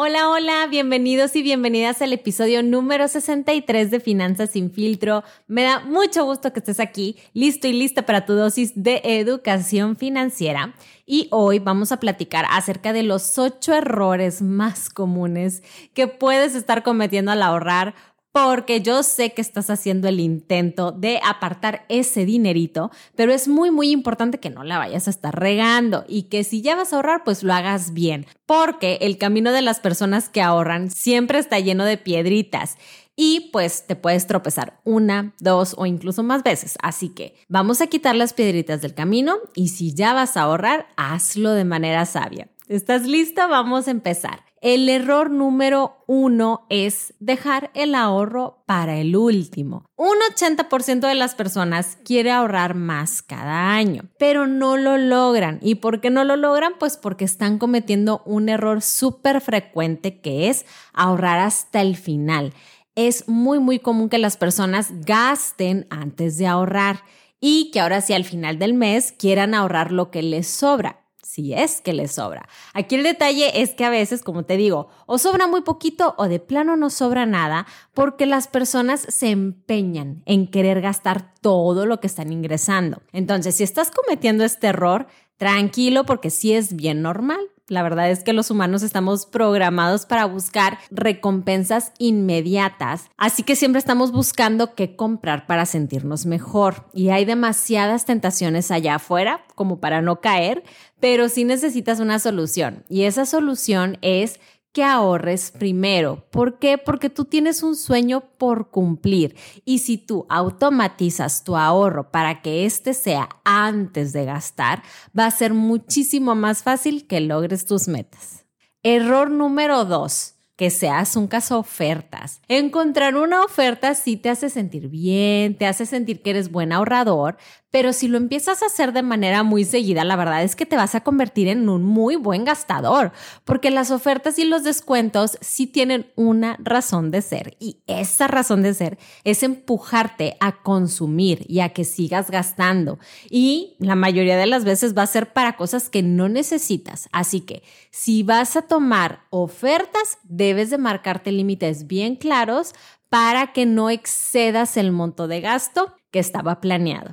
Hola, hola, bienvenidos y bienvenidas al episodio número 63 de Finanzas sin filtro. Me da mucho gusto que estés aquí, listo y lista para tu dosis de educación financiera. Y hoy vamos a platicar acerca de los ocho errores más comunes que puedes estar cometiendo al ahorrar porque yo sé que estás haciendo el intento de apartar ese dinerito, pero es muy, muy importante que no la vayas a estar regando y que si ya vas a ahorrar, pues lo hagas bien, porque el camino de las personas que ahorran siempre está lleno de piedritas y pues te puedes tropezar una, dos o incluso más veces. Así que vamos a quitar las piedritas del camino y si ya vas a ahorrar, hazlo de manera sabia. ¿Estás lista? Vamos a empezar. El error número uno es dejar el ahorro para el último. Un 80% de las personas quiere ahorrar más cada año, pero no lo logran. ¿Y por qué no lo logran? Pues porque están cometiendo un error súper frecuente que es ahorrar hasta el final. Es muy, muy común que las personas gasten antes de ahorrar y que ahora sí al final del mes quieran ahorrar lo que les sobra si es que le sobra. Aquí el detalle es que a veces, como te digo, o sobra muy poquito o de plano no sobra nada porque las personas se empeñan en querer gastar todo lo que están ingresando. Entonces, si estás cometiendo este error, tranquilo porque sí es bien normal. La verdad es que los humanos estamos programados para buscar recompensas inmediatas, así que siempre estamos buscando qué comprar para sentirnos mejor. Y hay demasiadas tentaciones allá afuera como para no caer, pero sí necesitas una solución. Y esa solución es que ahorres primero. ¿Por qué? Porque tú tienes un sueño por cumplir y si tú automatizas tu ahorro para que este sea antes de gastar, va a ser muchísimo más fácil que logres tus metas. Error número dos que seas un caso ofertas. Encontrar una oferta sí te hace sentir bien, te hace sentir que eres buen ahorrador, pero si lo empiezas a hacer de manera muy seguida, la verdad es que te vas a convertir en un muy buen gastador, porque las ofertas y los descuentos sí tienen una razón de ser y esa razón de ser es empujarte a consumir y a que sigas gastando y la mayoría de las veces va a ser para cosas que no necesitas. Así que si vas a tomar ofertas, debes de marcarte límites bien claros para que no excedas el monto de gasto que estaba planeado.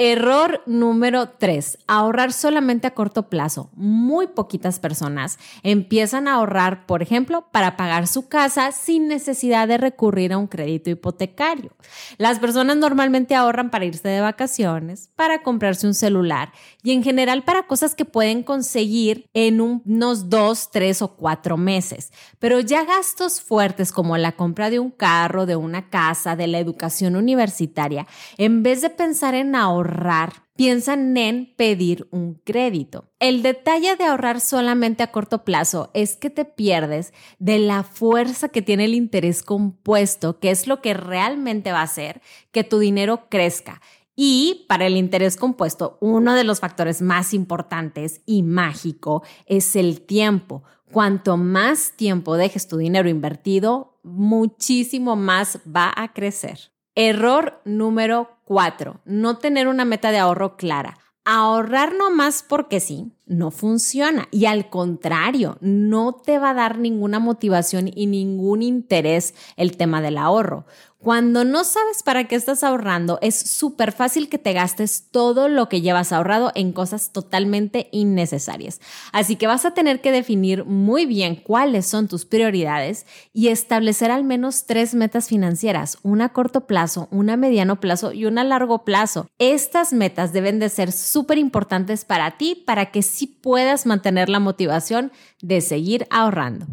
Error número 3, ahorrar solamente a corto plazo. Muy poquitas personas empiezan a ahorrar, por ejemplo, para pagar su casa sin necesidad de recurrir a un crédito hipotecario. Las personas normalmente ahorran para irse de vacaciones, para comprarse un celular y en general para cosas que pueden conseguir en unos dos, tres o cuatro meses. Pero ya gastos fuertes como la compra de un carro, de una casa, de la educación universitaria, en vez de pensar en ahorrar, ahorrar, piensan en pedir un crédito. El detalle de ahorrar solamente a corto plazo es que te pierdes de la fuerza que tiene el interés compuesto, que es lo que realmente va a hacer que tu dinero crezca. Y para el interés compuesto, uno de los factores más importantes y mágico es el tiempo. Cuanto más tiempo dejes tu dinero invertido, muchísimo más va a crecer. Error número cuatro, no tener una meta de ahorro clara. Ahorrar nomás porque sí, no funciona. Y al contrario, no te va a dar ninguna motivación y ningún interés el tema del ahorro. Cuando no sabes para qué estás ahorrando, es súper fácil que te gastes todo lo que llevas ahorrado en cosas totalmente innecesarias. Así que vas a tener que definir muy bien cuáles son tus prioridades y establecer al menos tres metas financieras, una a corto plazo, una a mediano plazo y una a largo plazo. Estas metas deben de ser súper importantes para ti para que sí puedas mantener la motivación de seguir ahorrando.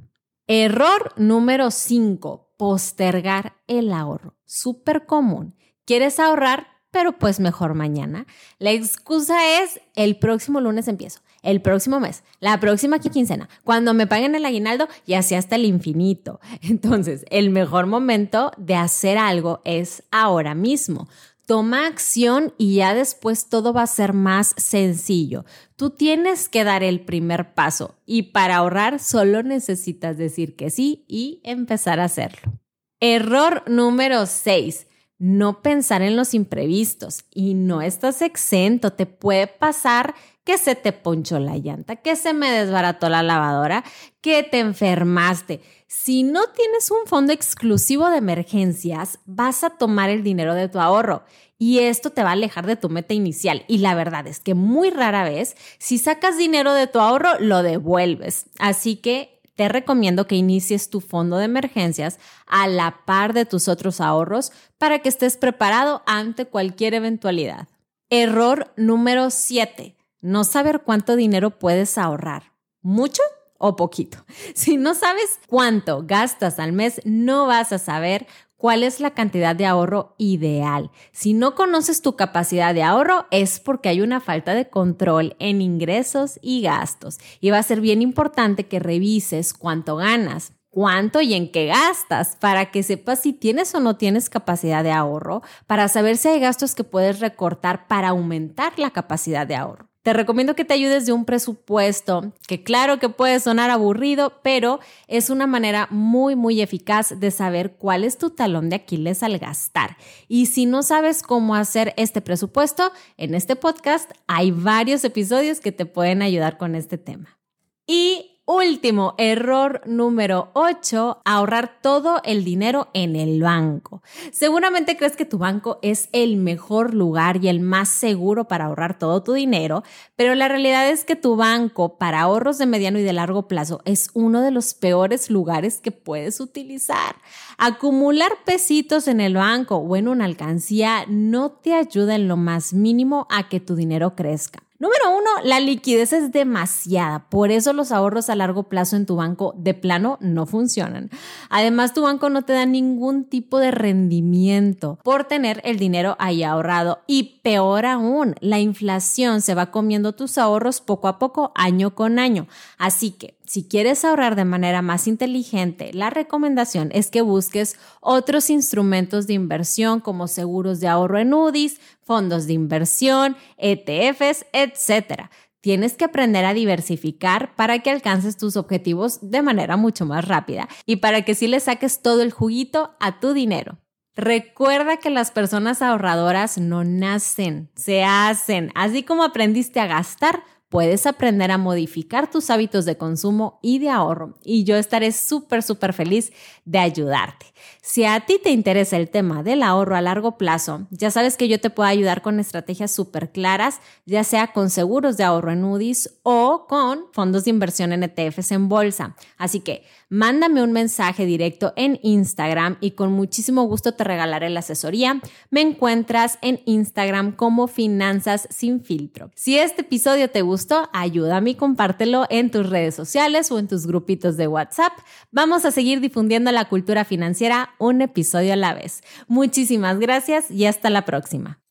Error número 5 postergar el ahorro. Súper común. ¿Quieres ahorrar? Pero pues mejor mañana. La excusa es el próximo lunes empiezo. el próximo mes, la próxima quincena, cuando me paguen el aguinaldo y así hasta el infinito. Entonces, el mejor momento de hacer algo es ahora mismo. Toma acción y ya después todo va a ser más sencillo. Tú tienes que dar el primer paso y para ahorrar solo necesitas decir que sí y empezar a hacerlo. Error número 6 no pensar en los imprevistos y no estás exento. Te puede pasar que se te ponchó la llanta, que se me desbarató la lavadora, que te enfermaste. Si no tienes un fondo exclusivo de emergencias, vas a tomar el dinero de tu ahorro y esto te va a alejar de tu meta inicial. Y la verdad es que muy rara vez, si sacas dinero de tu ahorro, lo devuelves. Así que te recomiendo que inicies tu fondo de emergencias a la par de tus otros ahorros para que estés preparado ante cualquier eventualidad. Error número 7. No saber cuánto dinero puedes ahorrar. ¿Mucho? o poquito. Si no sabes cuánto gastas al mes, no vas a saber cuál es la cantidad de ahorro ideal. Si no conoces tu capacidad de ahorro es porque hay una falta de control en ingresos y gastos. Y va a ser bien importante que revises cuánto ganas cuánto y en qué gastas para que sepas si tienes o no tienes capacidad de ahorro, para saber si hay gastos que puedes recortar para aumentar la capacidad de ahorro. Te recomiendo que te ayudes de un presupuesto que claro que puede sonar aburrido, pero es una manera muy, muy eficaz de saber cuál es tu talón de Aquiles al gastar. Y si no sabes cómo hacer este presupuesto, en este podcast hay varios episodios que te pueden ayudar con este tema. Y Último, error número 8, ahorrar todo el dinero en el banco. Seguramente crees que tu banco es el mejor lugar y el más seguro para ahorrar todo tu dinero, pero la realidad es que tu banco para ahorros de mediano y de largo plazo es uno de los peores lugares que puedes utilizar. Acumular pesitos en el banco o en una alcancía no te ayuda en lo más mínimo a que tu dinero crezca. Número uno, la liquidez es demasiada, por eso los ahorros a largo plazo en tu banco de plano no funcionan. Además, tu banco no te da ningún tipo de rendimiento por tener el dinero ahí ahorrado y peor aún, la inflación se va comiendo tus ahorros poco a poco, año con año. Así que si quieres ahorrar de manera más inteligente, la recomendación es que busques otros instrumentos de inversión como seguros de ahorro en UDIs, fondos de inversión, ETFs, etc. Tienes que aprender a diversificar para que alcances tus objetivos de manera mucho más rápida y para que sí le saques todo el juguito a tu dinero. Recuerda que las personas ahorradoras no nacen, se hacen. Así como aprendiste a gastar, puedes aprender a modificar tus hábitos de consumo y de ahorro y yo estaré súper, súper feliz de ayudarte. Si a ti te interesa el tema del ahorro a largo plazo, ya sabes que yo te puedo ayudar con estrategias súper claras, ya sea con seguros de ahorro en UDIs o con fondos de inversión en ETFs en bolsa. Así que mándame un mensaje directo en Instagram y con muchísimo gusto te regalaré la asesoría. Me encuentras en Instagram como Finanzas sin filtro. Si este episodio te gustó, ayúdame y compártelo en tus redes sociales o en tus grupitos de WhatsApp. Vamos a seguir difundiendo la cultura financiera un episodio a la vez. Muchísimas gracias y hasta la próxima.